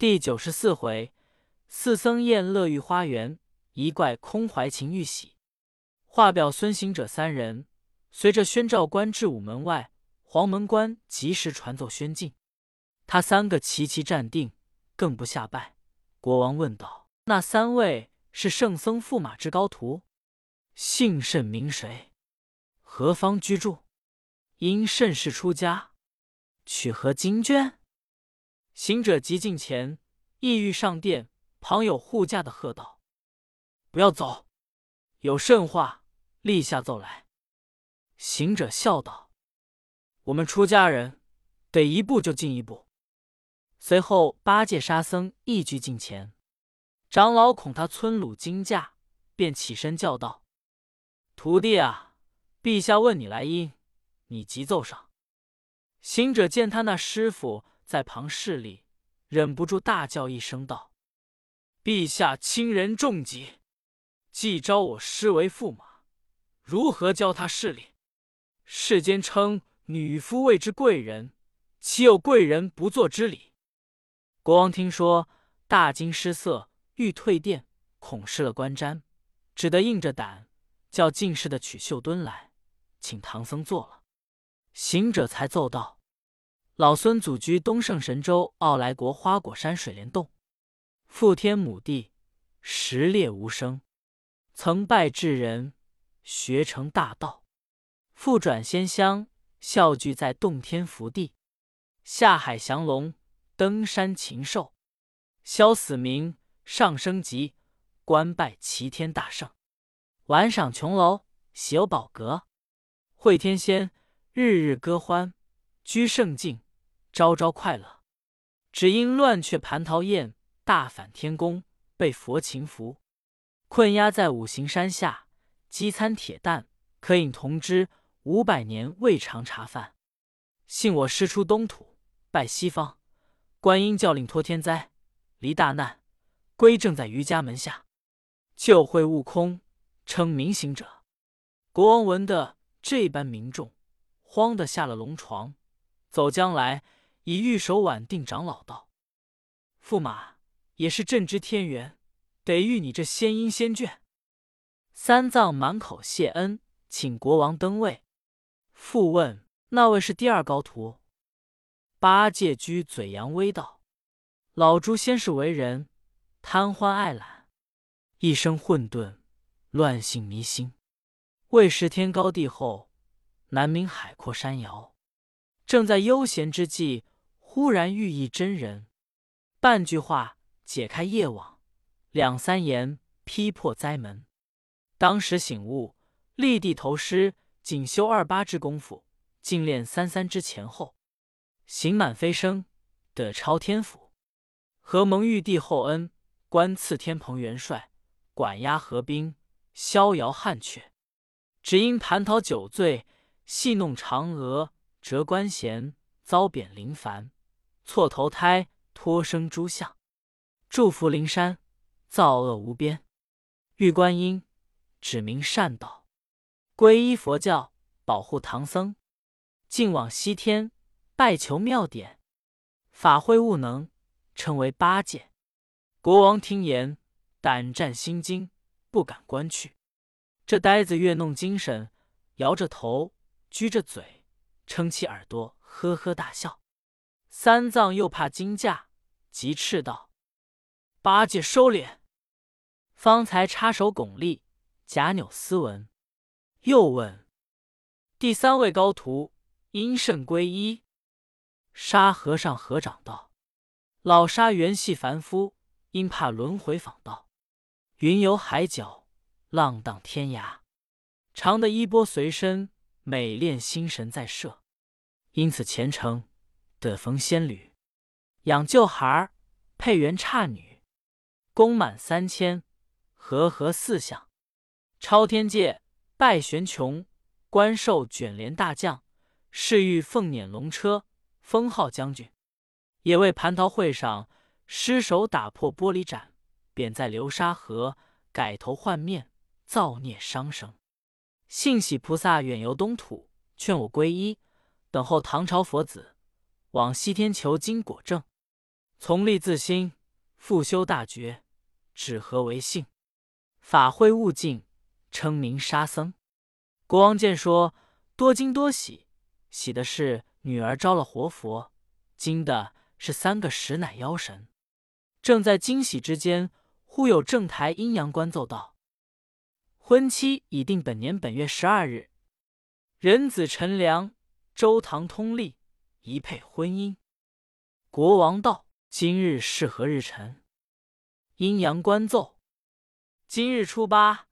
第九十四回，四僧宴乐玉花园，一怪空怀情欲喜。话表孙行者三人，随着宣召官至午门外，黄门官及时传奏宣进。他三个齐齐站定，更不下拜。国王问道：“那三位是圣僧驸马之高徒，姓甚名谁？何方居住？因甚事出家？取何经卷？”行者急近前，意欲上殿，旁有护驾的喝道：“不要走，有甚话，立下奏来。”行者笑道：“我们出家人，得一步就进一步。”随后八戒、沙僧一鞠近前，长老恐他村鲁惊驾，便起身叫道：“徒弟啊，陛下问你来因，你急奏上。”行者见他那师傅。在旁势力，忍不住大叫一声道：“陛下轻人重疾，既招我师为驸马，如何教他势力？世间称女夫谓之贵人，岂有贵人不做之理？”国王听说，大惊失色，欲退殿，恐失了观瞻，只得硬着胆叫进士的取绣墩来，请唐僧坐了。行者才奏道。老孙祖居东胜神州傲来国花果山水帘洞，父天母地，实烈无声。曾拜智人，学成大道。复转仙乡，笑聚在洞天福地。下海降龙，登山禽兽，消死民，上升级，官拜齐天大圣。玩赏琼楼，喜有宝阁，会天仙，日日歌欢，居圣境。朝朝快乐，只因乱却蟠桃宴，大反天宫被佛擒服，困压在五行山下，饥餐铁蛋，可饮铜汁，五百年未尝茶饭。幸我师出东土，拜西方，观音教令脱天灾，离大难，归正在瑜伽门下，救会悟空，称明行者。国王闻得这般民众，慌得下了龙床，走将来。以玉手挽定长老道：“驸马也是朕之天缘，得遇你这仙音仙眷。”三藏满口谢恩，请国王登位。复问那位是第二高徒。八戒居嘴扬威道：“老猪先是为人贪欢爱懒，一生混沌，乱性迷心，未识天高地厚，难明海阔山遥。正在悠闲之际。”忽然遇一真人，半句话解开业网，两三言劈破灾门。当时醒悟，立地投师，仅修二八之功夫，尽练三三之前后，行满飞升，得超天府。何蒙玉帝厚恩，官赐天蓬元帅，管押河兵，逍遥汉阙。只因蟠桃酒醉，戏弄嫦娥，折官衔，遭贬临凡。错投胎，托生诸相，祝福灵山，造恶无边。玉观音指明善道，皈依佛教，保护唐僧，尽往西天，拜求妙典，法会悟能，称为八戒。国王听言，胆战心惊，不敢观去。这呆子越弄精神，摇着头，撅着嘴，撑起耳朵，呵呵大笑。三藏又怕惊驾，急斥道：“八戒收敛！”方才插手拱立，假扭斯文，又问：“第三位高徒因甚皈依？”沙和尚合掌道：“老沙原系凡夫，因怕轮回访道，云游海角，浪荡天涯，常得衣钵随身，每练心神在摄，因此虔诚。”得逢仙侣，养旧孩儿，配元差女，功满三千，和合四相，超天界拜玄穹，官授卷帘大将，侍御凤辇龙车，封号将军。也为蟠桃会上失手打破玻璃盏，贬在流沙河，改头换面，造孽伤生。幸喜菩萨远游东土，劝我皈依，等候唐朝佛子。往西天求经果证，从立自心，复修大觉，止何为性，法会悟净，称名沙僧。国王见说，多惊多喜，喜的是女儿招了活佛，惊的是三个实乃妖神。正在惊喜之间，忽有正台阴阳官奏道：“婚期已定，本年本月十二日，人子陈良、周唐通利，一配婚姻。”国王道。今日是何日辰？阴阳官奏：今日初八，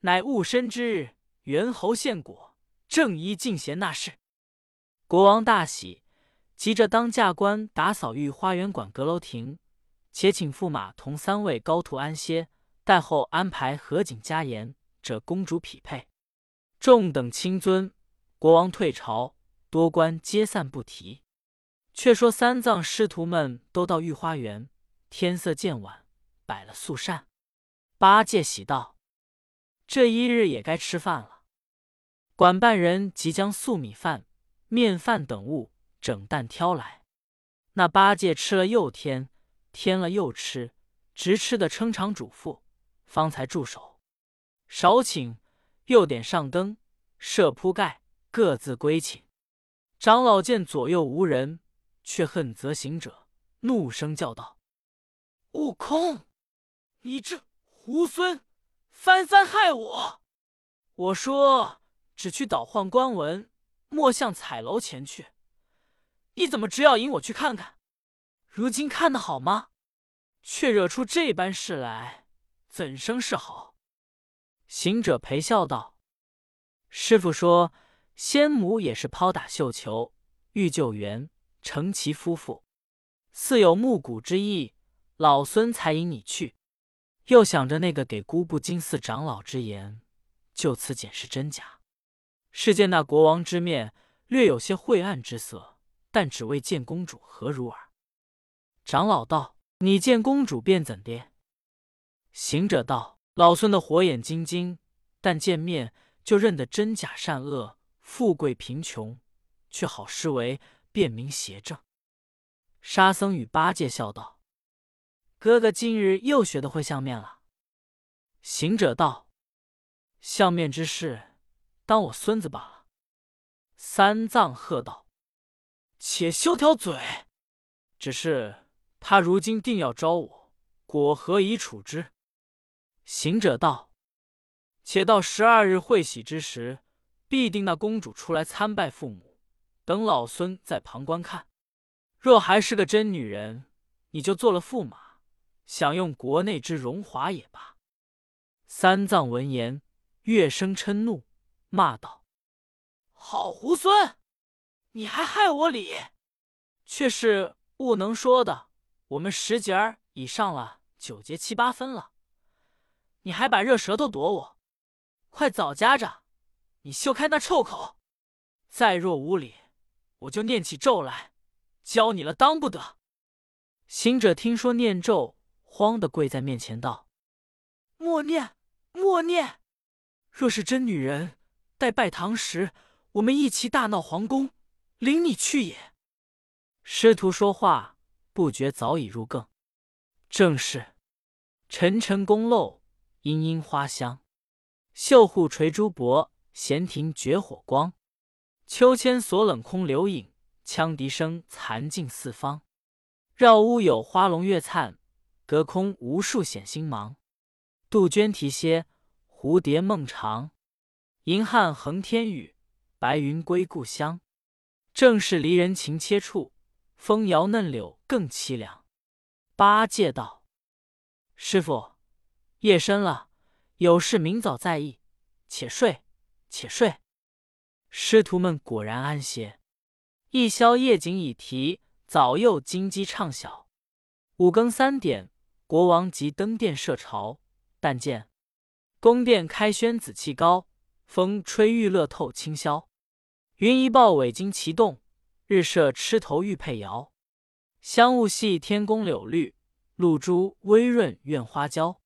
乃戊申之日，猿猴献果，正宜进贤纳事。国王大喜，急着当驾官打扫御花园馆阁楼亭，且请驸马同三位高徒安歇，待后安排合景家筵，这公主匹配。众等亲尊，国王退朝，多官皆散不提。却说三藏师徒们都到御花园，天色渐晚，摆了素膳。八戒喜道：“这一日也该吃饭了。”管办人即将素米饭、面饭等物整担挑来。那八戒吃了又添，添了又吃，直吃的撑肠嘱咐，方才住手。少请，又点上灯，设铺盖，各自归寝。长老见左右无人。却恨则行者，怒声叫道：“悟空，你这猢狲，翻番害我！我说只去倒换官文，莫向彩楼前去。你怎么只要引我去看看？如今看的好吗？却惹出这般事来，怎生是好？”行者陪笑道：“师傅说，仙母也是抛打绣球，欲救援。”成其夫妇，似有暮鼓之意，老孙才引你去。又想着那个给姑布金寺长老之言，就此检视真假。是见那国王之面略有些晦暗之色，但只为见公主何如耳。长老道：“你见公主便怎的？”行者道：“老孙的火眼金睛，但见面就认得真假善恶、富贵贫穷，却好施为。”辨明邪正。沙僧与八戒笑道：“哥哥今日又学得会相面了。”行者道：“相面之事，当我孙子罢了。”三藏喝道：“且休条嘴！只是他如今定要招我，果何以处之？”行者道：“且到十二日会喜之时，必定那公主出来参拜父母。”等老孙在旁观看，若还是个真女人，你就做了驸马，享用国内之荣华也罢。三藏闻言，越生嗔怒，骂道：“好猢狲，你还害我理！却是不能说的。我们十节儿已上了九节七八分了，你还把热舌头躲我，快早夹着，你休开那臭口！再若无礼！”我就念起咒来，教你了，当不得。行者听说念咒，慌的跪在面前道：“默念，默念。若是真女人，待拜堂时，我们一齐大闹皇宫，领你去也。”师徒说话不觉早已入更，正是沉沉宫漏，阴阴花香，绣户垂珠箔，闲庭绝火光。秋千锁冷空流影，羌笛声残尽四方。绕屋有花龙月灿，隔空无数显星芒。杜鹃啼歇，蝴蝶梦长。银汉横天宇，白云归故乡。正是离人情切处，风摇嫩柳更凄凉。八戒道：“师傅，夜深了，有事明早再议。且睡，且睡。”师徒们果然安歇，一宵夜景已提，早又金鸡唱晓。五更三点，国王即登殿设朝，但见宫殿开轩紫气高，风吹玉乐透清霄。云一豹尾金齐动，日射螭头玉佩摇。香雾系天宫柳绿，露珠微润院花娇。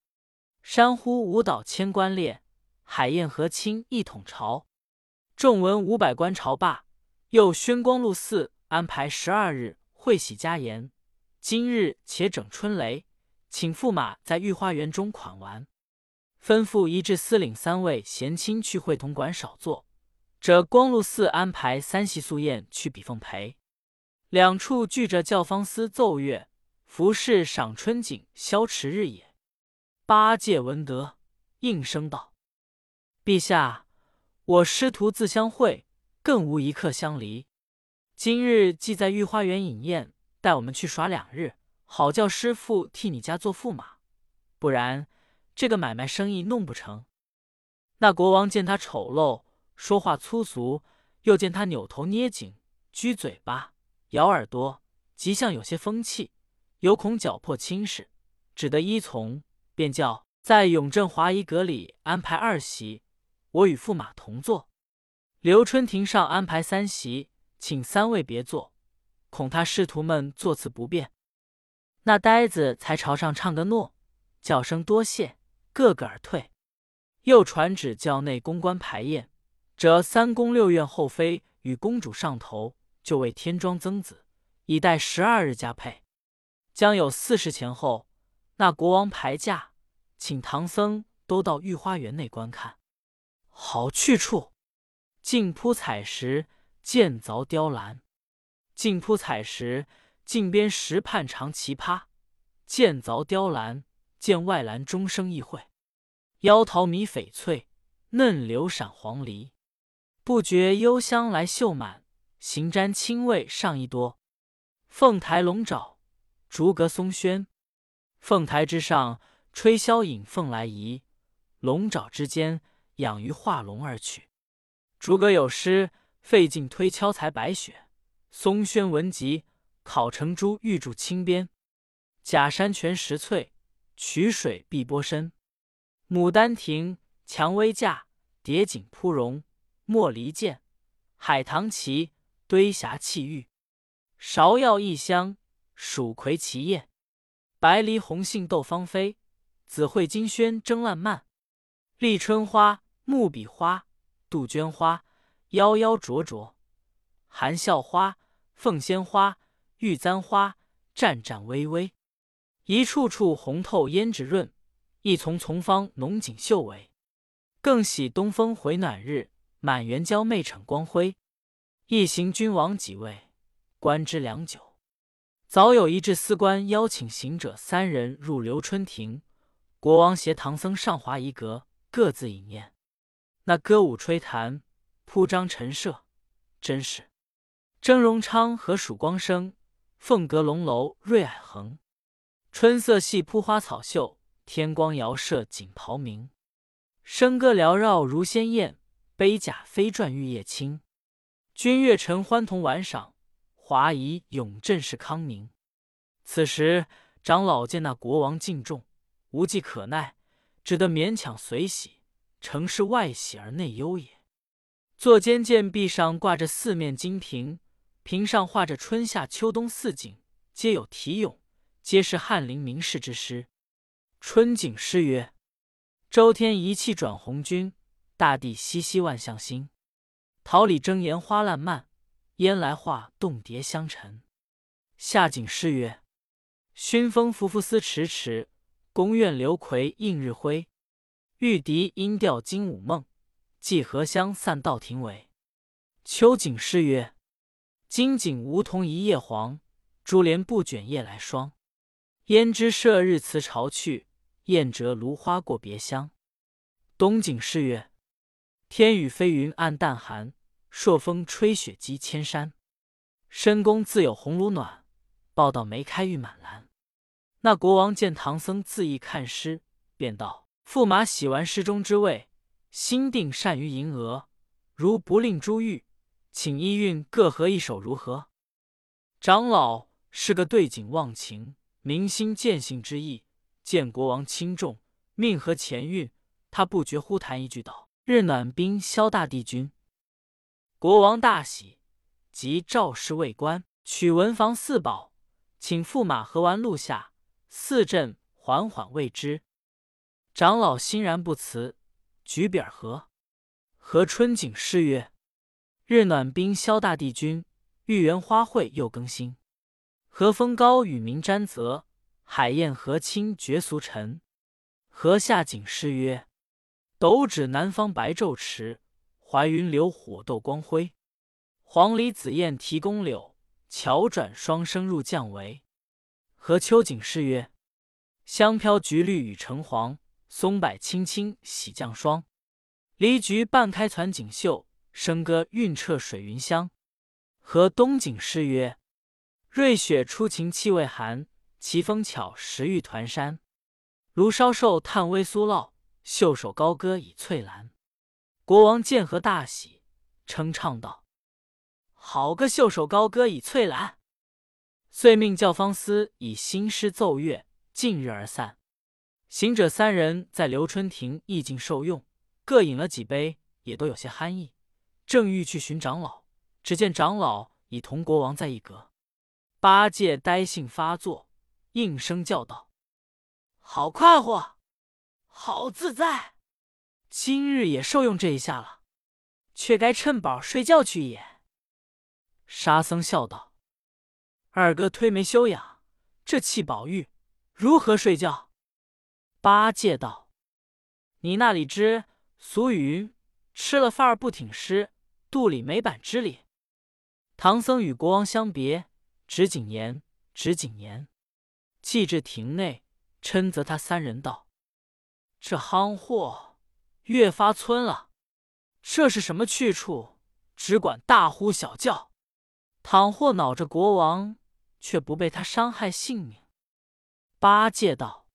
山呼舞蹈千官列，海晏和亲一统朝。众文五百官朝罢，又宣光禄寺安排十二日会喜家筵，今日且整春雷，请驸马在御花园中款完，吩咐一至司领三位贤卿去会同馆少坐。这光禄寺安排三席素宴去比奉陪，两处聚着教坊司奏乐，服侍赏春景，消迟日也。八戒闻得，应声道：“陛下，我师徒自相会，更无一刻相离。今日既在御花园饮宴，带我们去耍两日，好叫师傅替你家做驸马。不然，这个买卖生意弄不成。”那国王见他丑陋。说话粗俗，又见他扭头捏颈、撅嘴巴、咬耳朵，极像有些风气，有恐搅破亲事，只得依从，便叫在永镇华仪阁里安排二席，我与驸马同坐；刘春亭上安排三席，请三位别坐，恐他师徒们坐次不便。那呆子才朝上唱个诺，叫声多谢，个个而退。又传旨叫内宫官排宴。这三宫六院后妃与公主上头，就为添妆增子，以待十二日加配。将有四十前后，那国王排驾，请唐僧都到御花园内观看。好去处，净铺彩石，剑凿雕栏；净铺彩石，镜边石畔长奇葩；剑凿雕栏，见外栏终生异卉。腰桃米翡翠，嫩柳闪黄鹂。不觉幽香来嗅满，行瞻清味上一多。凤台龙爪，竹阁松轩。凤台之上，吹箫引凤来仪；龙爪之间，养鱼化龙而去。竹阁有诗：费劲推敲才白雪；松轩文集，考成珠玉柱青边。假山泉石翠，曲水碧波深。牡丹亭，蔷薇架，叠锦铺绒。莫离剑，海棠旗，堆霞气玉；芍药异香，蜀葵齐艳；白梨红杏斗芳菲，紫蕙金萱争烂漫。立春花，木比花，杜鹃花，夭夭灼灼；含笑花，凤仙花，玉簪花，湛湛巍巍。一处处红透胭脂润，一丛丛芳浓锦绣围。更喜东风回暖日。满园娇媚逞光辉，一行君王几位，观之良久。早有一至司官邀请行者三人入留春亭，国王携唐僧上华仪阁，各自饮宴。那歌舞吹弹，铺张陈设，真是峥嵘昌和曙光生，凤阁龙楼瑞霭恒。春色系铺花草秀，天光遥射锦袍明。笙歌缭绕如仙宴。杯甲飞转玉叶轻，君悦臣欢同玩赏，华仪永镇是康宁。此时长老见那国王敬重，无计可奈，只得勉强随喜，城市外喜而内忧也。坐间见壁上挂着四面金屏，屏上画着春夏秋冬四景，皆有题咏，皆是翰林名士之诗。春景诗曰：“周天一气转红军。”大地熙熙万象新，桃李争妍花烂漫，烟来画栋叠香沉。夏景诗曰：熏风拂拂丝迟迟，宫苑流葵映日辉。玉笛音调惊午梦，寄荷香散到庭尾。秋景诗曰：金井梧桐一叶黄，珠帘不卷夜来霜。胭脂射日辞潮去，燕折芦花过别乡。冬景诗曰：天雨飞云暗淡寒，朔风吹雪积千山。深宫自有红炉暖，报道梅开玉满篮。那国王见唐僧自意看诗，便道：“驸马喜玩诗中之味，心定善于吟额。如不令珠玉，请依韵各合一首如何？”长老是个对景忘情、明心见性之意。见国王轻重，命和前韵，他不觉忽谈一句道。日暖冰消大帝君，国王大喜，即召侍卫官，取文房四宝，请驸马和完录下，四镇缓缓谓之。长老欣然不辞，举笔和和春景诗曰：“日暖冰消大帝君，玉园花卉又更新。和风高与民沾泽，海晏河清绝俗尘。和下景诗曰：“斗指南方白昼迟，怀云流火斗光辉。黄鹂紫燕啼宫柳，桥转双生入绛围。”和秋景诗曰：“香飘橘绿与橙黄，松柏青青喜降霜。梨橘半开攒锦绣，笙歌韵彻水云香。”和冬景诗曰：“瑞雪初晴气未寒，奇峰巧石玉团山。炉烧瘦炭微酥酪，袖手高歌倚翠兰。”国王见和大喜，称唱道：“好个袖手高歌倚翠兰！”遂命教坊司以新诗奏乐，近日而散。行者三人在留春亭意境受用，各饮了几杯，也都有些酣意。正欲去寻长老，只见长老已同国王在一阁。八戒呆性发作，应声叫道：“好快活，好自在！今日也受用这一下了，却该趁饱睡觉去也。”沙僧笑道。二哥推眉休养，这气宝玉如何睡觉？八戒道：“你那里知俗语云：吃了饭儿不挺尸，肚里没板之理。唐僧与国王相别，值几年？值几年？既至亭内，嗔责他三人道：‘这夯货越发村了，这是什么去处？只管大呼小叫，倘或恼着国王。’”却不被他伤害性命。八戒道：“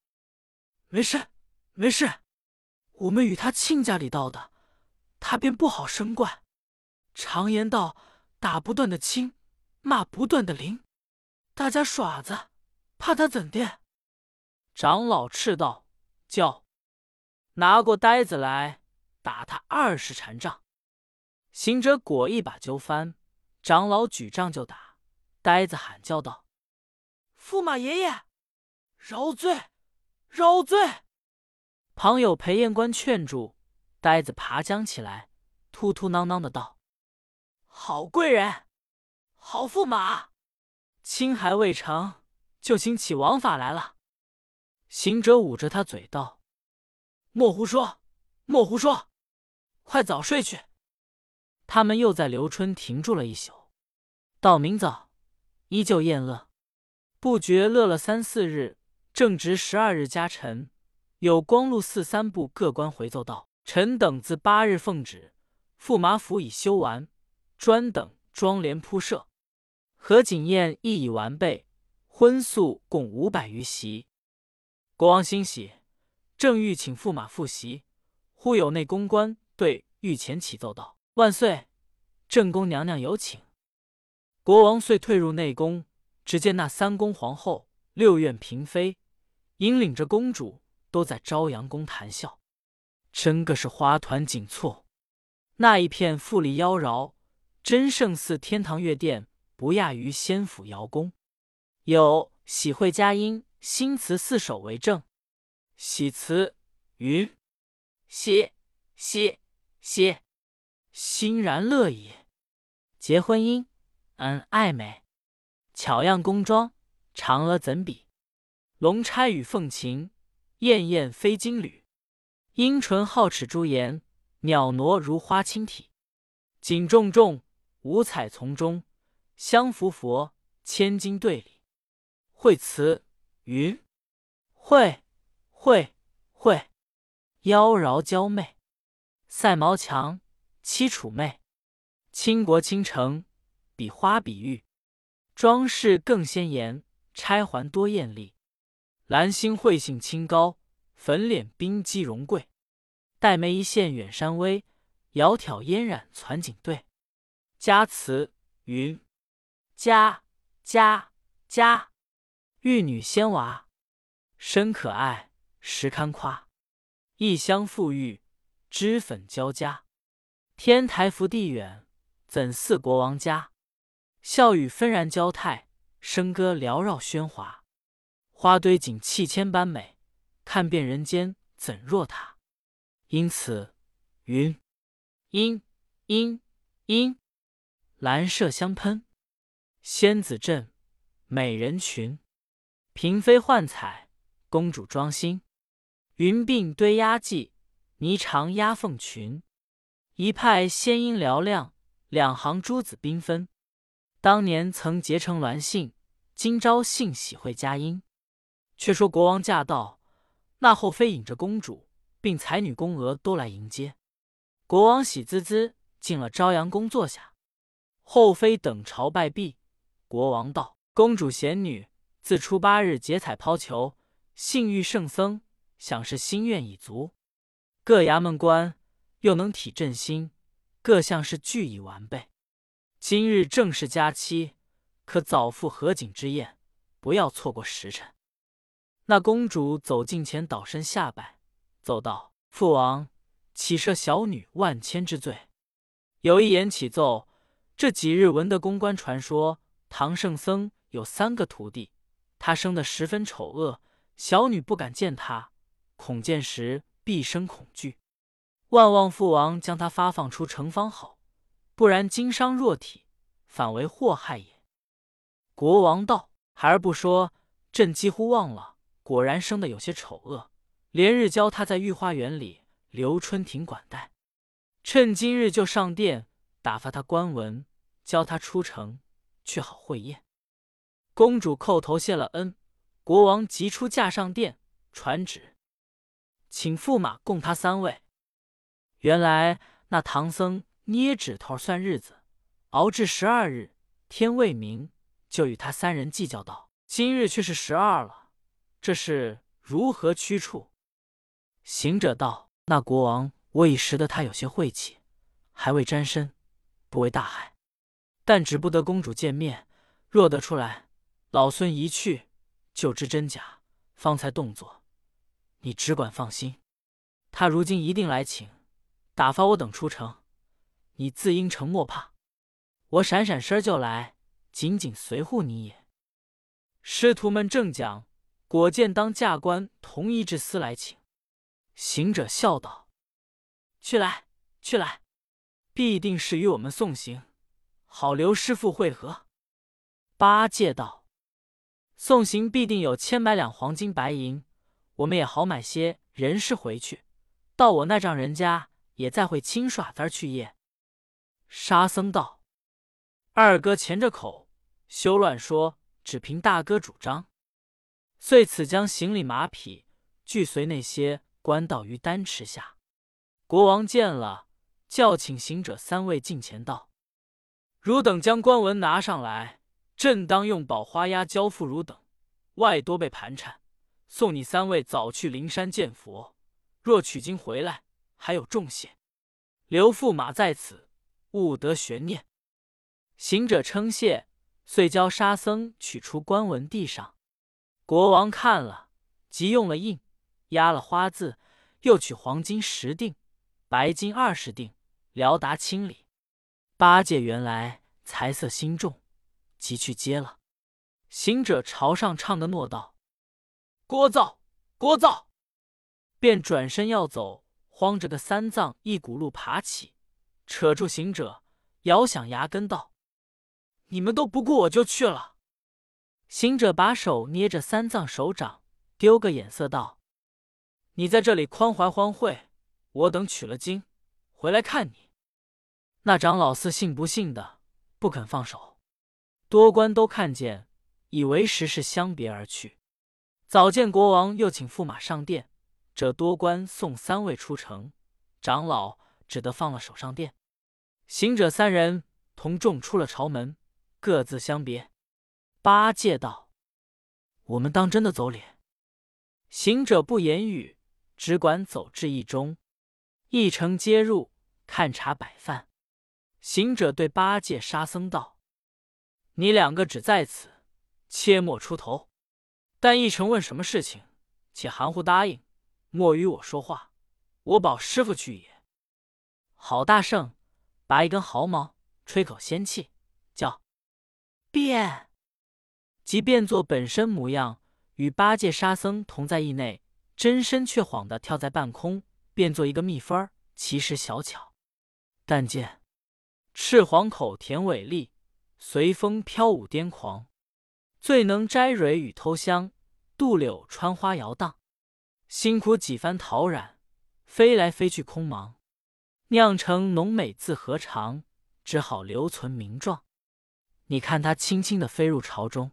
没事，没事，我们与他亲家里道的，他便不好生惯。常言道，打不断的亲，骂不断的灵。大家耍子，怕他怎的？”长老斥道：“叫拿过呆子来，打他二十禅杖。”行者果一把揪翻，长老举杖就打。呆子喊叫道：“驸马爷爷，饶罪，饶罪！”旁有裴彦官劝住，呆子爬将起来，突突囔囔的道：“好贵人，好驸马，亲还未成，就请起王法来了。”行者捂着他嘴道：“莫胡说，莫胡说，快早睡去。”他们又在留春停住了一宿，到明早。依旧宴乐，不觉乐了三四日，正值十二日加辰，有光禄寺三部各官回奏道：“臣等自八日奉旨，驸马府已修完，专等庄帘铺设，合锦宴亦已完备，荤素共五百余席。”国王欣喜，正欲请驸马复席，忽有内宫官对御前启奏道：“万岁，正宫娘娘有请。”国王遂退入内宫，只见那三宫皇后、六院嫔妃，引领着公主，都在朝阳宫谈笑，真个是花团锦簇。那一片富丽妖娆，真胜似天堂月殿，不亚于仙府瑶宫。有喜会佳音，新词四首为证。喜词云：喜喜喜，欣然乐矣。结婚音。恩爱美，巧样宫装，嫦娥怎比？龙钗与凤琴，艳艳飞金缕。阴唇皓齿朱颜，袅娜如花青体。锦重重，五彩丛中，香拂佛，千金对里。惠词云：惠惠惠，妖娆娇媚，赛毛强，凄楚媚，倾国倾城。比花比玉，装饰更鲜艳，钗环多艳丽。兰心慧性清高，粉脸冰肌容贵。黛眉一线远山微，窈窕嫣然攒锦对。佳词云：佳佳佳，玉女仙娃，身可爱，实堪夸。异香馥郁，脂粉交加。天台福地远，怎似国王家？笑语纷然交泰，笙歌缭绕喧哗，花堆锦气千般美，看遍人间怎若他？因此云：莺莺莺，兰麝香喷，仙子镇，美人群，嫔妃换彩，公主妆新。云鬓堆压髻，霓裳压凤裙。一派仙音嘹亮，两行珠子缤纷。当年曾结成鸾信，今朝幸喜会佳音。却说国王驾到，那后妃引着公主，并才女宫娥都来迎接。国王喜滋滋进了朝阳宫坐下，后妃等朝拜毕。国王道：“公主贤女，自初八日结彩抛球，幸遇圣僧，想是心愿已足。各衙门官又能体朕心，各项事俱已完备。今日正是佳期，可早赴合卺之宴，不要错过时辰。”那公主走近前，倒身下拜，奏道：“父王。”岂赦小女万千之罪？有一言启奏：这几日闻得公关传说，唐圣僧有三个徒弟，他生得十分丑恶，小女不敢见他，恐见时必生恐惧。万望父王将他发放出城方好，不然经伤弱体，反为祸害也。国王道：“孩儿不说，朕几乎忘了，果然生得有些丑恶，连日教他在御花园里。”留春亭管待，趁今日就上殿打发他官文，教他出城去好会宴。公主叩头谢了恩，国王急出驾上殿，传旨，请驸马供他三位。原来那唐僧捏指头算日子，熬至十二日，天未明，就与他三人计较道：“今日却是十二了，这是如何驱除？”行者道。那国王，我已识得他有些晦气，还未沾身，不为大害。但只不得公主见面，若得出来，老孙一去就知真假，方才动作。你只管放心，他如今一定来请，打发我等出城，你自应承莫怕。我闪闪身就来，紧紧随护你也。师徒们正讲，果见当驾官同一至司来请。行者笑道：“去来，去来，必定是与我们送行，好留师傅会合。”八戒道：“送行必定有千百两黄金白银，我们也好买些人事回去。到我那丈人家，也再会亲耍子去夜。”沙僧道：“二哥钳着口，休乱说，只凭大哥主张。”遂此将行李马匹俱随那些。官道于丹池下，国王见了，叫请行者三位近前道：“汝等将官文拿上来，朕当用宝花押交付汝等。外多被盘缠，送你三位早去灵山见佛。若取经回来，还有重谢。留驸马在此，勿得悬念。”行者称谢，遂教沙僧取出官文递上。国王看了，即用了印。压了花字，又取黄金十锭，白金二十锭，辽达清礼。八戒原来财色心重，即去接了。行者朝上唱的诺道：“聒噪，聒噪！”便转身要走，慌着个三藏一骨碌爬起，扯住行者，咬响牙根道：“你们都不顾我就去了。”行者把手捏着三藏手掌，丢个眼色道。你在这里宽怀欢会，我等取了经，回来看你。那长老似信不信的，不肯放手。多官都看见，以为时是相别而去。早见国王又请驸马上殿，这多官送三位出城，长老只得放了手上殿。行者三人同众出了朝门，各自相别。八戒道：“我们当真的走脸？”行者不言语。只管走至驿中，一城接入，看茶摆饭。行者对八戒、沙僧道：“你两个只在此，切莫出头。但一城问什么事情，且含糊答应，莫与我说话。我保师傅去也。”郝大圣拔一根毫毛，吹口仙气，叫变，即变作本身模样，与八戒、沙僧同在驿内。真身却晃的跳在半空，变作一个蜜蜂儿，其实小巧。但见赤黄口田尾立，随风飘舞癫狂。最能摘蕊与偷香，渡柳穿花摇荡。辛苦几番陶染，飞来飞去空忙。酿成浓美自何长？只好留存名状。你看他轻轻的飞入朝中，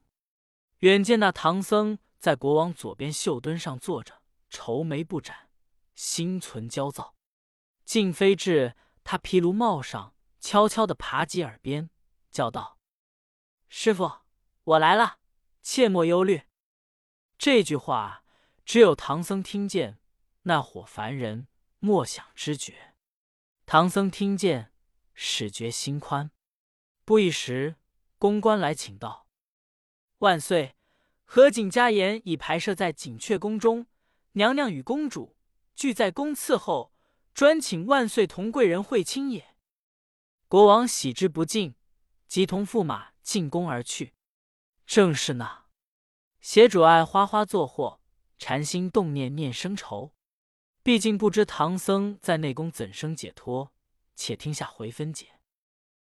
远见那唐僧在国王左边绣墩上坐着，愁眉不展，心存焦躁。竟飞至他毗卢帽上，悄悄地爬及耳边，叫道：“师傅，我来了，切莫忧虑。”这句话只有唐僧听见，那伙凡人莫想知觉。唐僧听见，始觉心宽。不一时。公关来请道：“万岁，何景家筵已排设在景阙宫中，娘娘与公主俱在宫伺候，专请万岁同贵人会亲也。”国王喜之不尽，即同驸马进宫而去。正是那邪主爱花花作祸，禅心动念念生愁。毕竟不知唐僧在内宫怎生解脱，且听下回分解。